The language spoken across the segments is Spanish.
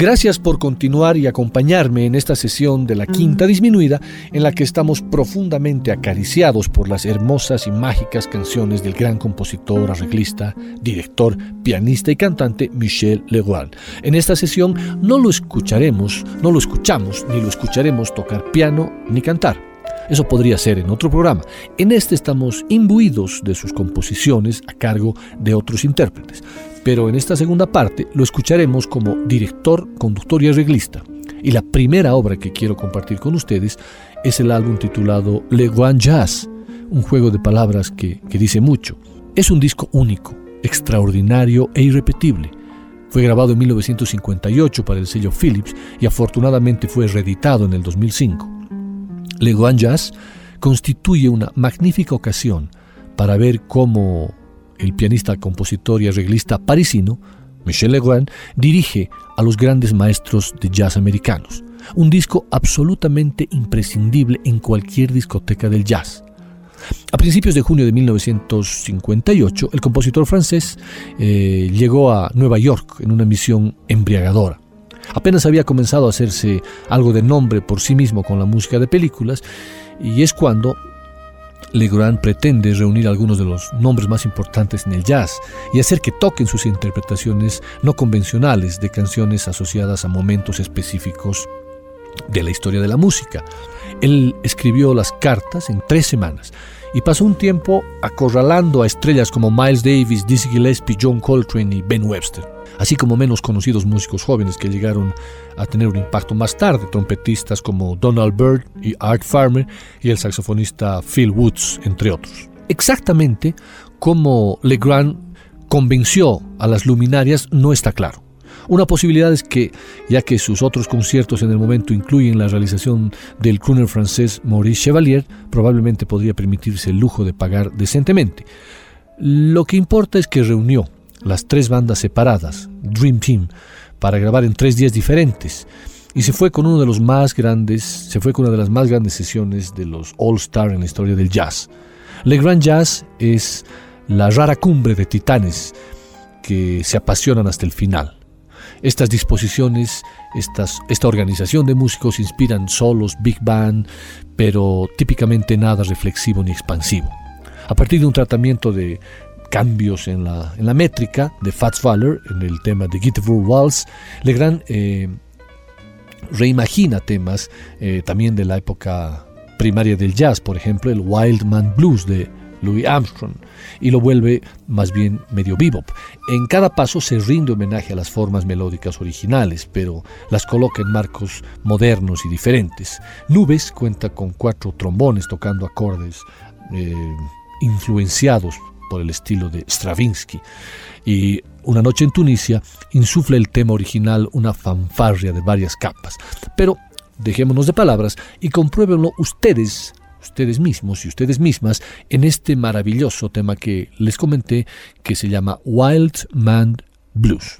Gracias por continuar y acompañarme en esta sesión de la quinta disminuida en la que estamos profundamente acariciados por las hermosas y mágicas canciones del gran compositor, arreglista, director, pianista y cantante Michel Legrand. En esta sesión no lo escucharemos, no lo escuchamos ni lo escucharemos tocar piano ni cantar. Eso podría ser en otro programa. En este estamos imbuidos de sus composiciones a cargo de otros intérpretes pero en esta segunda parte lo escucharemos como director, conductor y arreglista. Y la primera obra que quiero compartir con ustedes es el álbum titulado Le Guan Jazz, un juego de palabras que, que dice mucho. Es un disco único, extraordinario e irrepetible. Fue grabado en 1958 para el sello Philips y afortunadamente fue reeditado en el 2005. Le Guan Jazz constituye una magnífica ocasión para ver cómo el pianista, compositor y arreglista parisino, Michel Legrand, dirige a los grandes maestros de jazz americanos. Un disco absolutamente imprescindible en cualquier discoteca del jazz. A principios de junio de 1958, el compositor francés eh, llegó a Nueva York en una misión embriagadora. Apenas había comenzado a hacerse algo de nombre por sí mismo con la música de películas, y es cuando Legrand pretende reunir algunos de los nombres más importantes en el jazz y hacer que toquen sus interpretaciones no convencionales de canciones asociadas a momentos específicos de la historia de la música. Él escribió las cartas en tres semanas y pasó un tiempo acorralando a estrellas como Miles Davis, Dizzy Gillespie, John Coltrane y Ben Webster así como menos conocidos músicos jóvenes que llegaron a tener un impacto más tarde, trompetistas como Donald Byrd y Art Farmer y el saxofonista Phil Woods, entre otros. Exactamente cómo Legrand convenció a las luminarias no está claro. Una posibilidad es que, ya que sus otros conciertos en el momento incluyen la realización del crooner francés Maurice Chevalier, probablemente podría permitirse el lujo de pagar decentemente. Lo que importa es que reunió las tres bandas separadas, Dream Team, para grabar en tres días diferentes. Y se fue con uno de los más grandes, se fue con una de las más grandes sesiones de los All Star en la historia del jazz. Le Grand Jazz es la rara cumbre de titanes que se apasionan hasta el final. Estas disposiciones, estas, esta organización de músicos inspiran solos, big band, pero típicamente nada reflexivo ni expansivo. A partir de un tratamiento de cambios en la, en la métrica de Fats Waller, en el tema de Gitterful Waltz, Legrand eh, reimagina temas eh, también de la época primaria del jazz, por ejemplo el Wild Man Blues de Louis Armstrong, y lo vuelve más bien medio bebop. En cada paso se rinde homenaje a las formas melódicas originales, pero las coloca en marcos modernos y diferentes. Nubes cuenta con cuatro trombones tocando acordes eh, influenciados por el estilo de Stravinsky. Y Una noche en Tunisia insufla el tema original una fanfarria de varias capas. Pero dejémonos de palabras y compruébenlo ustedes, ustedes mismos y ustedes mismas, en este maravilloso tema que les comenté que se llama Wild Man Blues.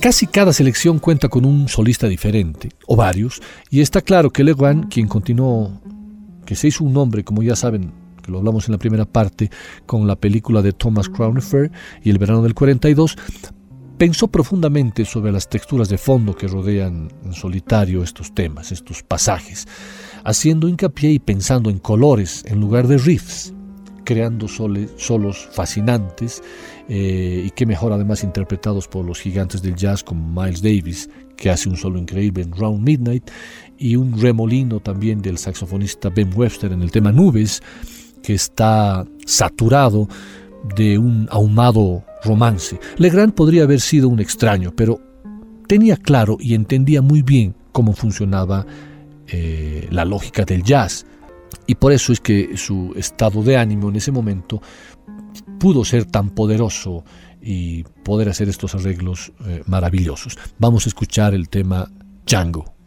Casi cada selección cuenta con un solista diferente, o varios, y está claro que Legrand, quien continuó, que se hizo un nombre, como ya saben, que lo hablamos en la primera parte, con la película de Thomas Crown Affair y El verano del 42, pensó profundamente sobre las texturas de fondo que rodean en solitario estos temas, estos pasajes, haciendo hincapié y pensando en colores en lugar de riffs, creando solos fascinantes eh, y que mejor además interpretados por los gigantes del jazz como Miles Davis, que hace un solo increíble en Round Midnight, y un remolino también del saxofonista Ben Webster en el tema Nubes, que está saturado de un ahumado romance. Legrand podría haber sido un extraño, pero tenía claro y entendía muy bien cómo funcionaba eh, la lógica del jazz. Y por eso es que su estado de ánimo en ese momento pudo ser tan poderoso y poder hacer estos arreglos eh, maravillosos. Vamos a escuchar el tema Django.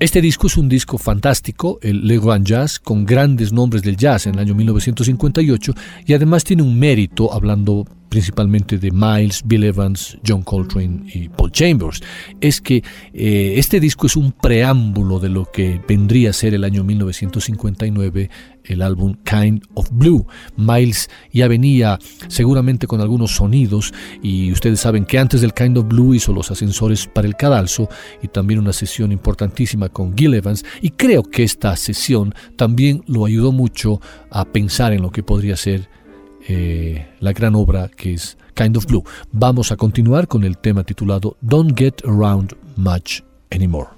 Este disco es un disco fantástico, el Le Grand Jazz, con grandes nombres del jazz en el año 1958 y además tiene un mérito hablando principalmente de Miles, Bill Evans, John Coltrane y Paul Chambers, es que eh, este disco es un preámbulo de lo que vendría a ser el año 1959 el álbum Kind of Blue. Miles ya venía seguramente con algunos sonidos y ustedes saben que antes del Kind of Blue hizo los ascensores para el cadalso y también una sesión importantísima con Gil Evans y creo que esta sesión también lo ayudó mucho a pensar en lo que podría ser eh, la gran obra que es Kind of Blue. Vamos a continuar con el tema titulado Don't Get Around Much Anymore.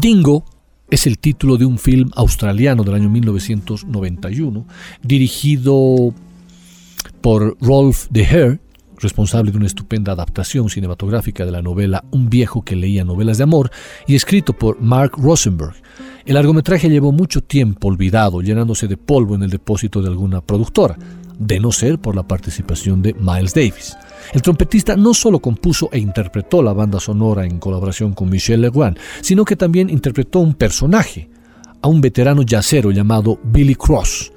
Dingo es el título de un film australiano del año 1991, dirigido por Rolf de Heer, responsable de una estupenda adaptación cinematográfica de la novela Un viejo que leía novelas de amor, y escrito por Mark Rosenberg. El largometraje llevó mucho tiempo olvidado, llenándose de polvo en el depósito de alguna productora, de no ser por la participación de Miles Davis. El trompetista no solo compuso e interpretó la banda sonora en colaboración con Michel Legrand, sino que también interpretó un personaje, a un veterano yacero llamado Billy Cross.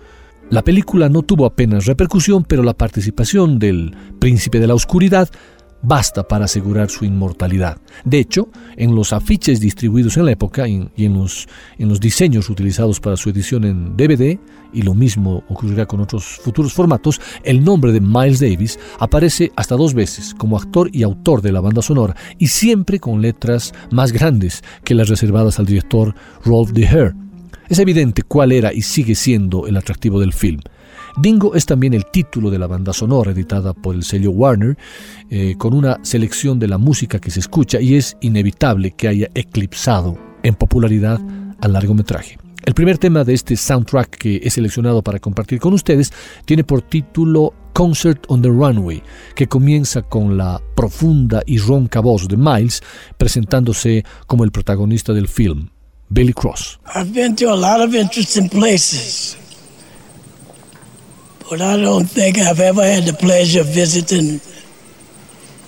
La película no tuvo apenas repercusión, pero la participación del Príncipe de la Oscuridad basta para asegurar su inmortalidad. De hecho, en los afiches distribuidos en la época y en los, diseños utilizados para su edición en DVD, y lo mismo ocurrirá con otros futuros formatos, el nombre de Miles Davis aparece hasta dos veces como actor y autor de la banda sonora y siempre con letras más grandes que las reservadas al director Rolf de Heer. Es evidente cuál era y sigue siendo el atractivo del film. Dingo es también el título de la banda sonora editada por el sello Warner, eh, con una selección de la música que se escucha y es inevitable que haya eclipsado en popularidad al largometraje. El primer tema de este soundtrack que he seleccionado para compartir con ustedes tiene por título Concert on the Runway, que comienza con la profunda y ronca voz de Miles presentándose como el protagonista del film, Billy Cross. But I don't think I've ever had the pleasure of visiting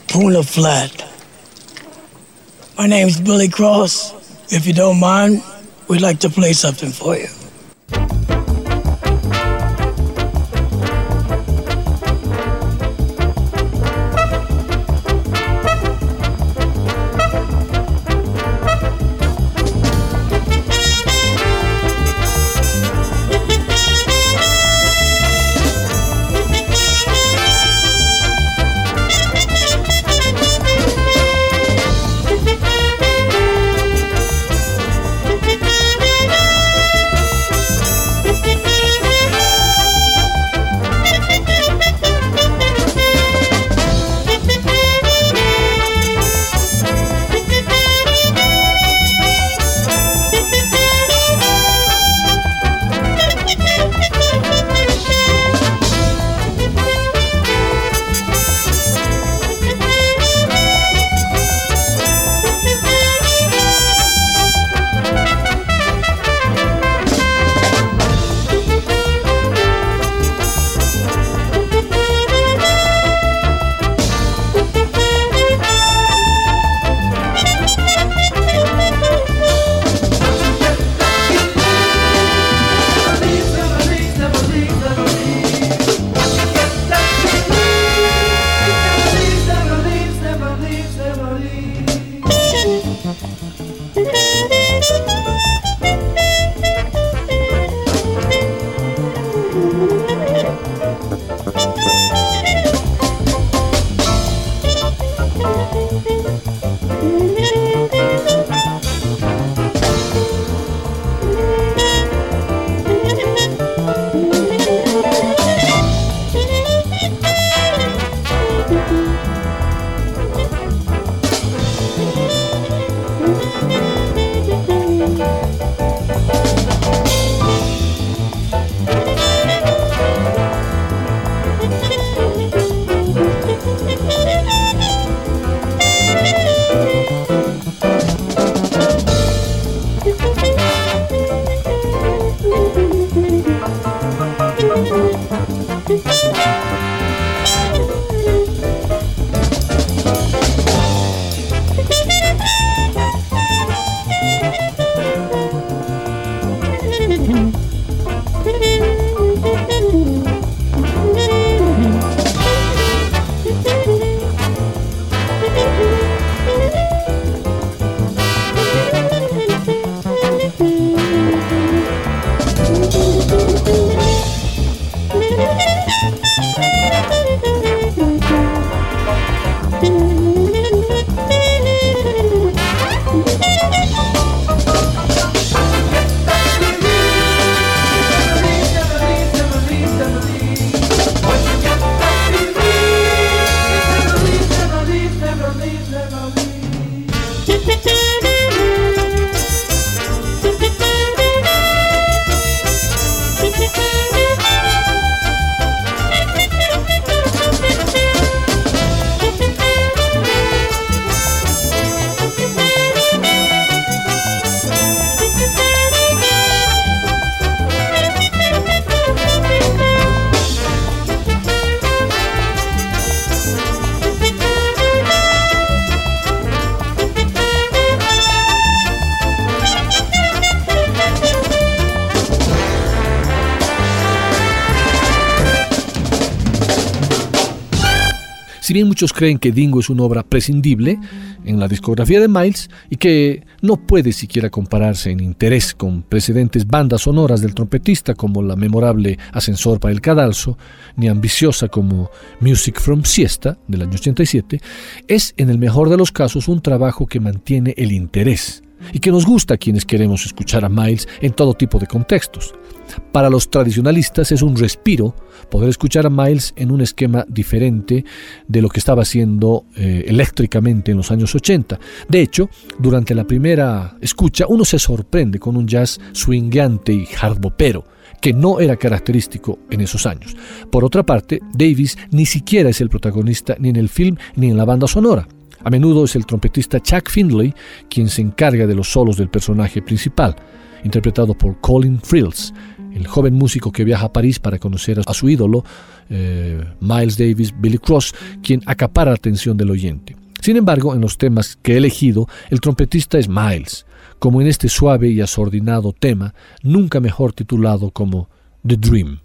Puna Flat. My name's Billy Cross. If you don't mind, we'd like to play something for you. Bien muchos creen que Dingo es una obra prescindible en la discografía de Miles y que no puede siquiera compararse en interés con precedentes bandas sonoras del trompetista como la memorable Ascensor para el Cadalso, ni ambiciosa como Music from Siesta del año 87, es en el mejor de los casos un trabajo que mantiene el interés y que nos gusta a quienes queremos escuchar a Miles en todo tipo de contextos. Para los tradicionalistas es un respiro poder escuchar a Miles en un esquema diferente de lo que estaba haciendo eh, eléctricamente en los años 80. De hecho, durante la primera escucha uno se sorprende con un jazz swingante y hardbopero que no era característico en esos años. Por otra parte, Davis ni siquiera es el protagonista ni en el film ni en la banda sonora. A menudo es el trompetista Chuck Findlay quien se encarga de los solos del personaje principal, interpretado por Colin Frills, el joven músico que viaja a París para conocer a su ídolo, eh, Miles Davis, Billy Cross, quien acapara la atención del oyente. Sin embargo, en los temas que he elegido, el trompetista es Miles, como en este suave y asordinado tema, nunca mejor titulado como The Dream.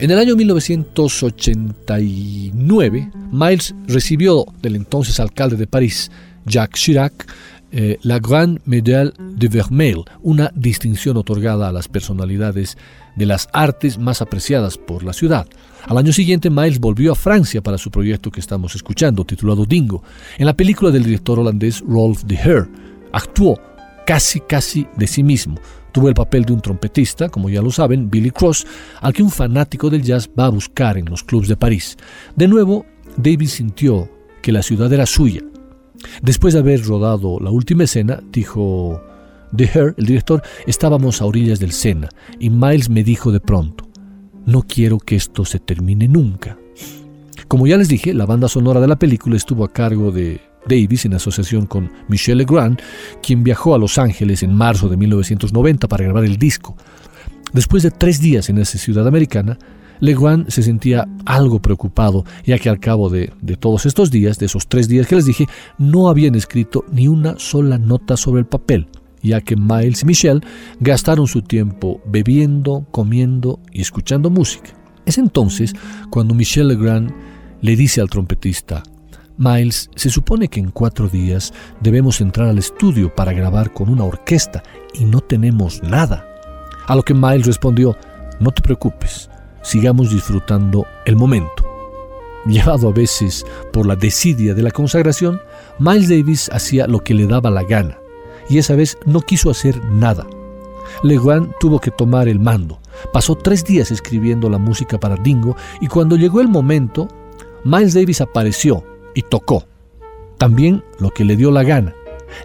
En el año 1989, Miles recibió del entonces alcalde de París, Jacques Chirac, eh, la Grande Médaille de Vermeil, una distinción otorgada a las personalidades de las artes más apreciadas por la ciudad. Al año siguiente, Miles volvió a Francia para su proyecto que estamos escuchando, titulado Dingo. En la película del director holandés Rolf de Heer, actuó casi casi de sí mismo, Tuvo el papel de un trompetista, como ya lo saben, Billy Cross, al que un fanático del jazz va a buscar en los clubs de París. De nuevo, David sintió que la ciudad era suya. Después de haber rodado la última escena, dijo The Her, el director, estábamos a orillas del Sena y Miles me dijo de pronto, no quiero que esto se termine nunca. Como ya les dije, la banda sonora de la película estuvo a cargo de Davis en asociación con Michel Legrand, quien viajó a Los Ángeles en marzo de 1990 para grabar el disco. Después de tres días en esa ciudad americana, Legrand se sentía algo preocupado, ya que al cabo de, de, todos estos días, de esos tres días que les dije, no habían escrito ni una sola nota sobre el papel. ya que Miles y Michelle gastaron su tiempo bebiendo, comiendo y escuchando música. Es entonces cuando Michelle Legrand le dice al trompetista, Miles, se supone que en cuatro días debemos entrar al estudio para grabar con una orquesta y no tenemos nada. A lo que Miles respondió, no te preocupes, sigamos disfrutando el momento. Llevado a veces por la desidia de la consagración, Miles Davis hacía lo que le daba la gana, y esa vez no quiso hacer nada. Legrand tuvo que tomar el mando. Pasó tres días escribiendo la música para Dingo y cuando llegó el momento, Miles Davis apareció y tocó. También lo que le dio la gana.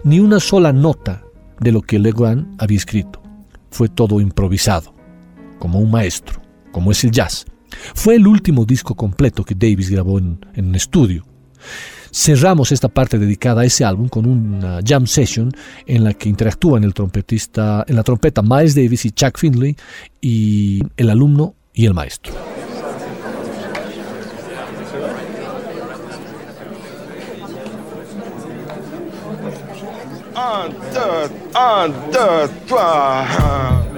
Ni una sola nota de lo que Legrand había escrito. Fue todo improvisado, como un maestro, como es el jazz. Fue el último disco completo que Davis grabó en, en un estudio. Cerramos esta parte dedicada a ese álbum con una jam session en la que interactúan el trompetista, en la trompeta Miles Davis y Chuck Findlay y el alumno y el maestro. 1, 2, 3.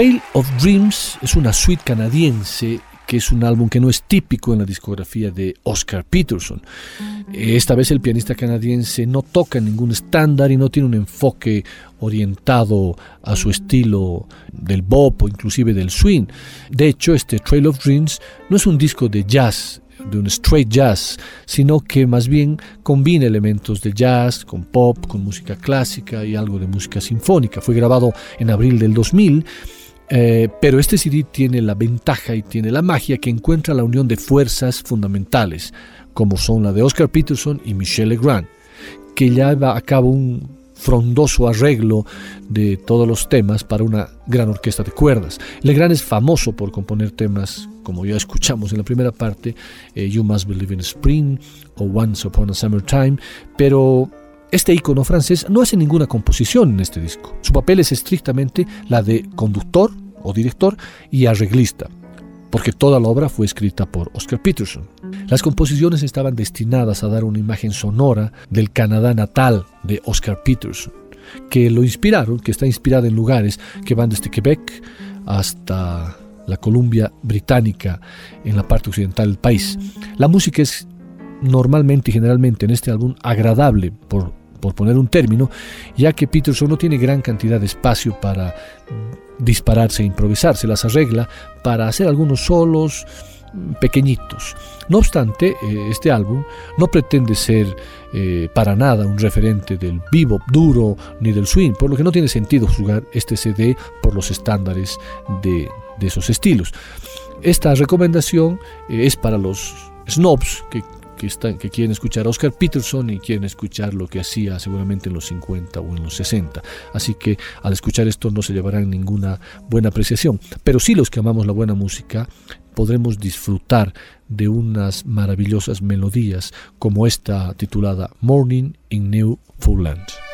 Trail of Dreams es una suite canadiense que es un álbum que no es típico en la discografía de Oscar Peterson. Esta vez el pianista canadiense no toca ningún estándar y no tiene un enfoque orientado a su estilo del bop o inclusive del swing. De hecho, este Trail of Dreams no es un disco de jazz, de un straight jazz, sino que más bien combina elementos de jazz con pop, con música clásica y algo de música sinfónica. Fue grabado en abril del 2000 eh, pero este CD tiene la ventaja y tiene la magia que encuentra la unión de fuerzas fundamentales, como son la de Oscar Peterson y Michel Legrand, que lleva a cabo un frondoso arreglo de todos los temas para una gran orquesta de cuerdas. Legrand es famoso por componer temas, como ya escuchamos en la primera parte, eh, You Must Believe in Spring o Once Upon a Summer Time, pero este icono francés no hace ninguna composición en este disco. Su papel es estrictamente la de conductor o director y arreglista, porque toda la obra fue escrita por Oscar Peterson. Las composiciones estaban destinadas a dar una imagen sonora del Canadá natal de Oscar Peterson, que lo inspiraron, que está inspirada en lugares que van desde Quebec hasta la Columbia Británica en la parte occidental del país. La música es normalmente y generalmente en este álbum agradable por por poner un término, ya que Peterson no tiene gran cantidad de espacio para dispararse e improvisar, se las arregla para hacer algunos solos pequeñitos. No obstante, eh, este álbum no pretende ser eh, para nada un referente del bebop duro ni del swing, por lo que no tiene sentido jugar este CD por los estándares de, esos estilos. Esta recomendación eh, es para los snobs que que, quieren escuchar a Oscar Peterson y quieren escuchar lo que hacía seguramente en los 50 o en los 60. Así que al escuchar esto no se llevarán ninguna buena apreciación. Pero sí los que amamos la buena música podremos disfrutar de unas maravillosas melodías como esta titulada Morning in New Newfoundland.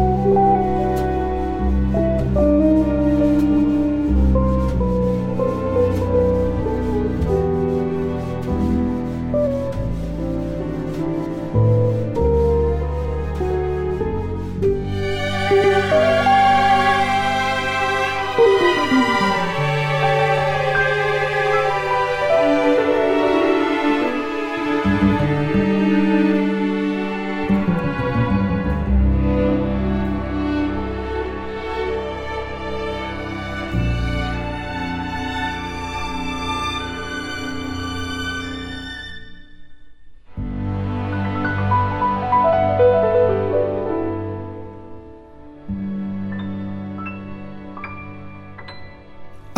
了。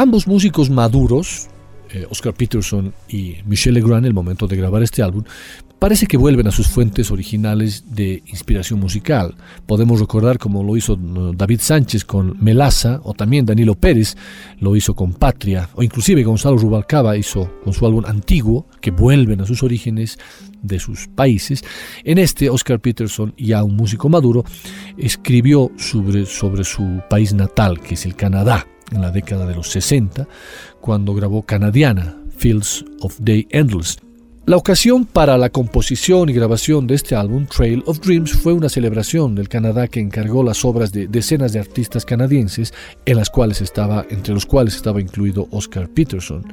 Ambos músicos maduros, eh, Oscar Peterson y Michel Legrand, el momento de grabar este álbum, parece que vuelven a sus fuentes originales de inspiración musical. Podemos recordar como lo hizo uh, David Sánchez con Melaza, o también Danilo Pérez lo hizo con Patria, o inclusive Gonzalo Rubalcaba hizo con su álbum Antiguo, que vuelven a sus orígenes de sus países. En este, Oscar Peterson, ya un músico maduro, escribió sobre, sobre su país natal, que es el Canadá, en la década de los 60, cuando grabó Canadiana, Fields of Day Endless, la ocasión para la composición y grabación de este álbum, Trail of Dreams, fue una celebración del Canadá que encargó las obras de decenas de artistas canadienses, en las cuales estaba, entre los cuales estaba incluido Oscar Peterson.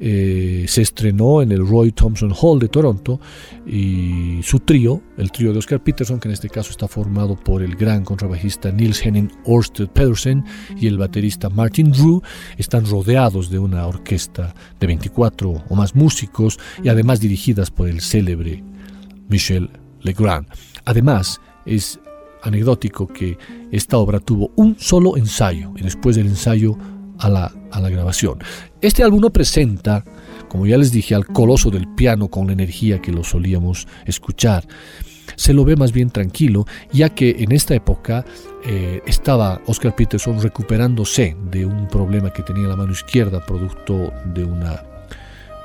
Eh, se estrenó en el Roy Thompson Hall de Toronto y su trío, el trío de Oscar Peterson, que en este caso está formado por el gran contrabajista Niels Henning Orsted Pedersen y el baterista Martin Drew, están rodeados de una orquesta de 24 o más músicos y además dirigidas por el célebre Michel Legrand. Además, es anecdótico que esta obra tuvo un solo ensayo y después del ensayo a la, a la grabación. Este álbum no presenta, como ya les dije, al coloso del piano con la energía que lo solíamos escuchar. Se lo ve más bien tranquilo, ya que en esta época eh, estaba Oscar Peterson recuperándose de un problema que tenía la mano izquierda, producto de una,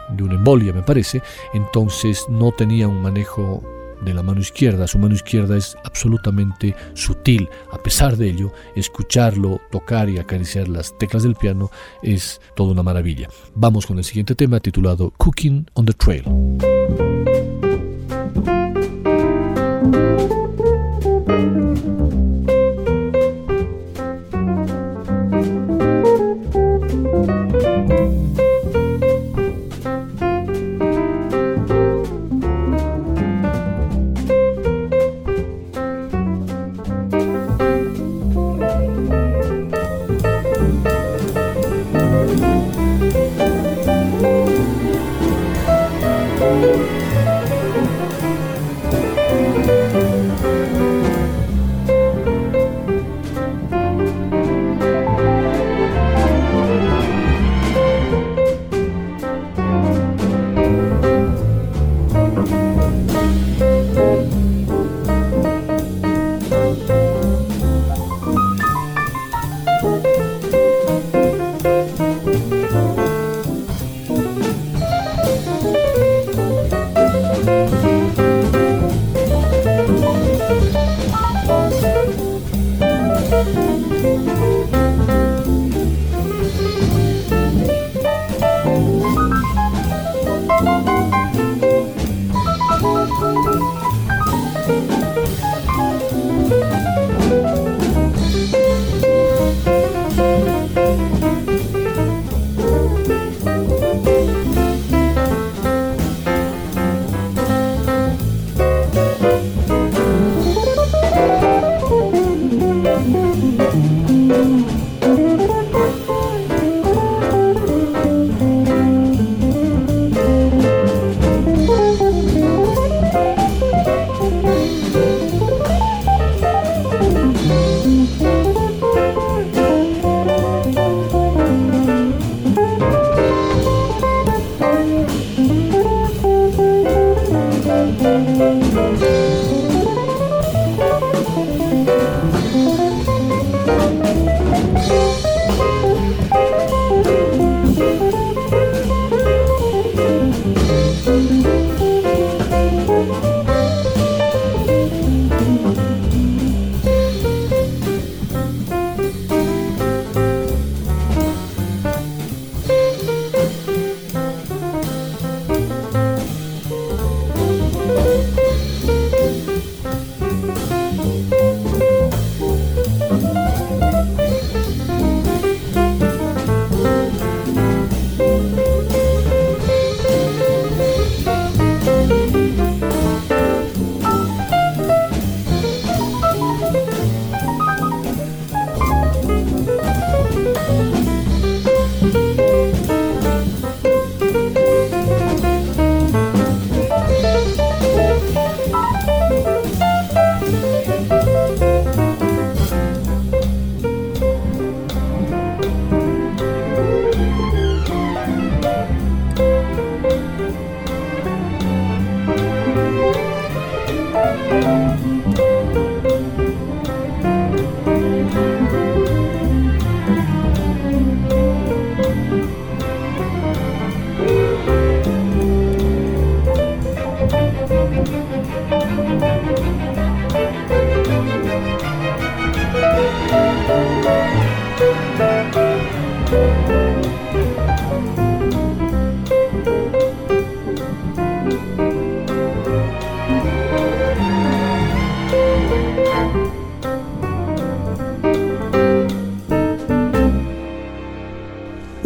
de una embolia, me parece. Entonces no tenía un manejo de la mano izquierda. Su mano izquierda es absolutamente sutil. A pesar de ello, escucharlo, tocar y acariciar las teclas del piano es toda una maravilla. Vamos con el siguiente tema titulado Cooking on the Trail.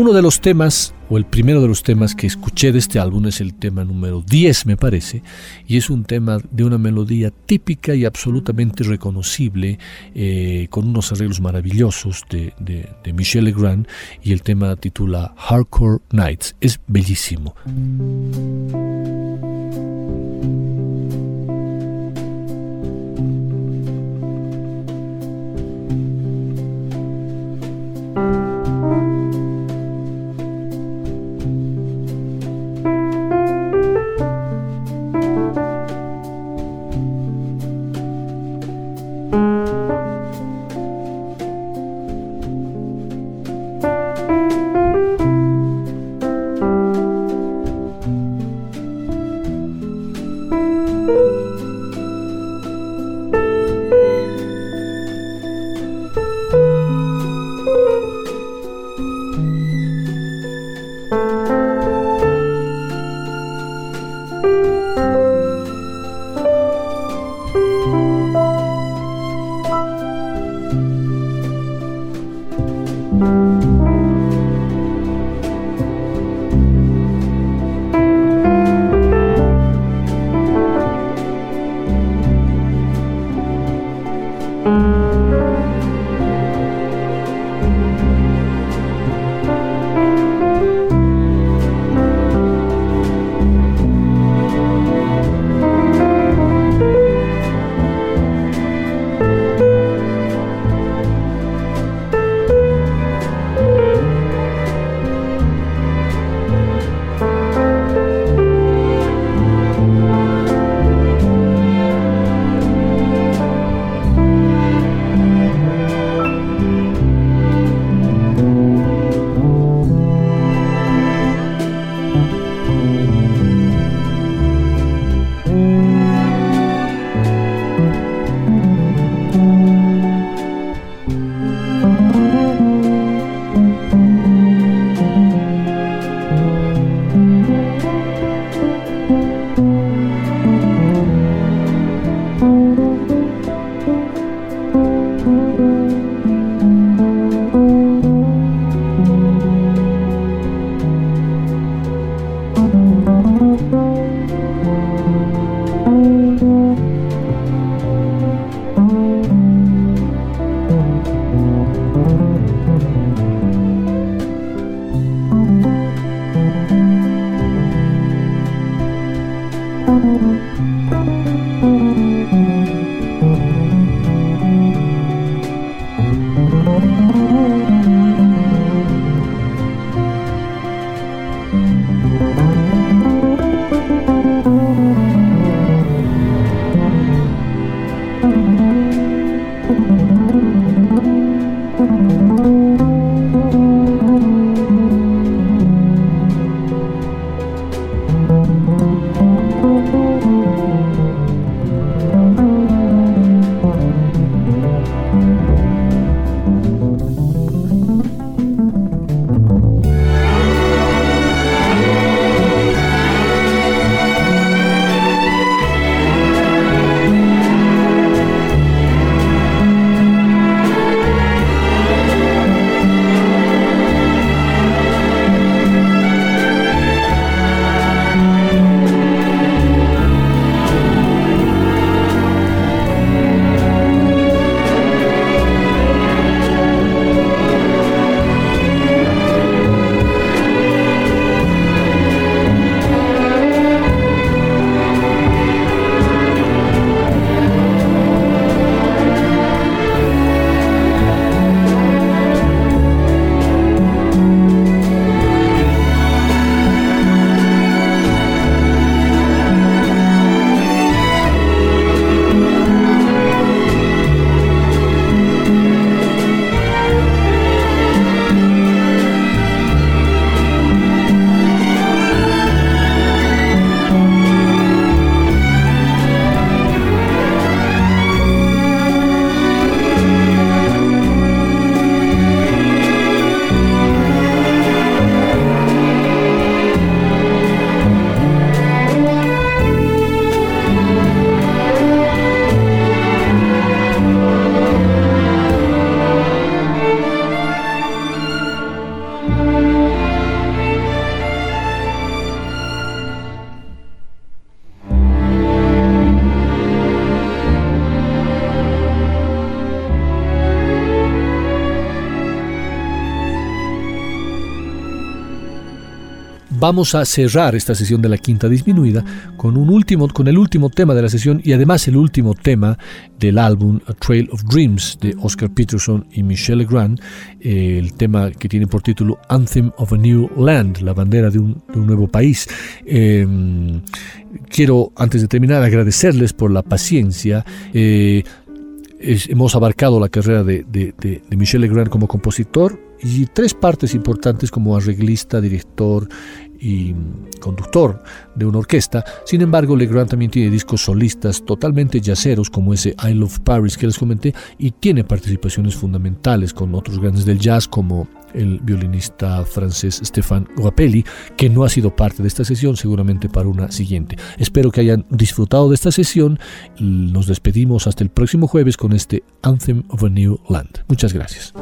Uno de los temas, o el primero de los temas que escuché de este álbum es el tema número 10, me parece, y es un tema de una melodía típica y absolutamente reconocible, eh, con unos arreglos maravillosos de, de, de Michel Legrand, y el tema titula Hardcore Nights. Es bellísimo. Vamos a cerrar esta sesión de la quinta disminuida con, un último, con el último tema de la sesión y además el último tema del álbum A Trail of Dreams de Oscar Peterson y Michelle Legrand, eh, el tema que tiene por título Anthem of a New Land, la bandera de un, nuevo país. Em, quiero, antes de terminar, agradecerles por la paciencia. Eh, hemos abarcado la carrera de, de, de Michel Legrand como compositor y tres partes importantes como arreglista, director y conductor de una orquesta. Sin embargo, Legrand también tiene discos solistas totalmente yaceros como ese I Love Paris que les comenté y tiene participaciones fundamentales con otros grandes del jazz como el violinista francés Stéphane Guapelli, que no ha sido parte de esta sesión, seguramente para una siguiente. Espero que hayan disfrutado de esta sesión. Nos despedimos hasta el próximo jueves con este Anthem of a New Land. Muchas gracias.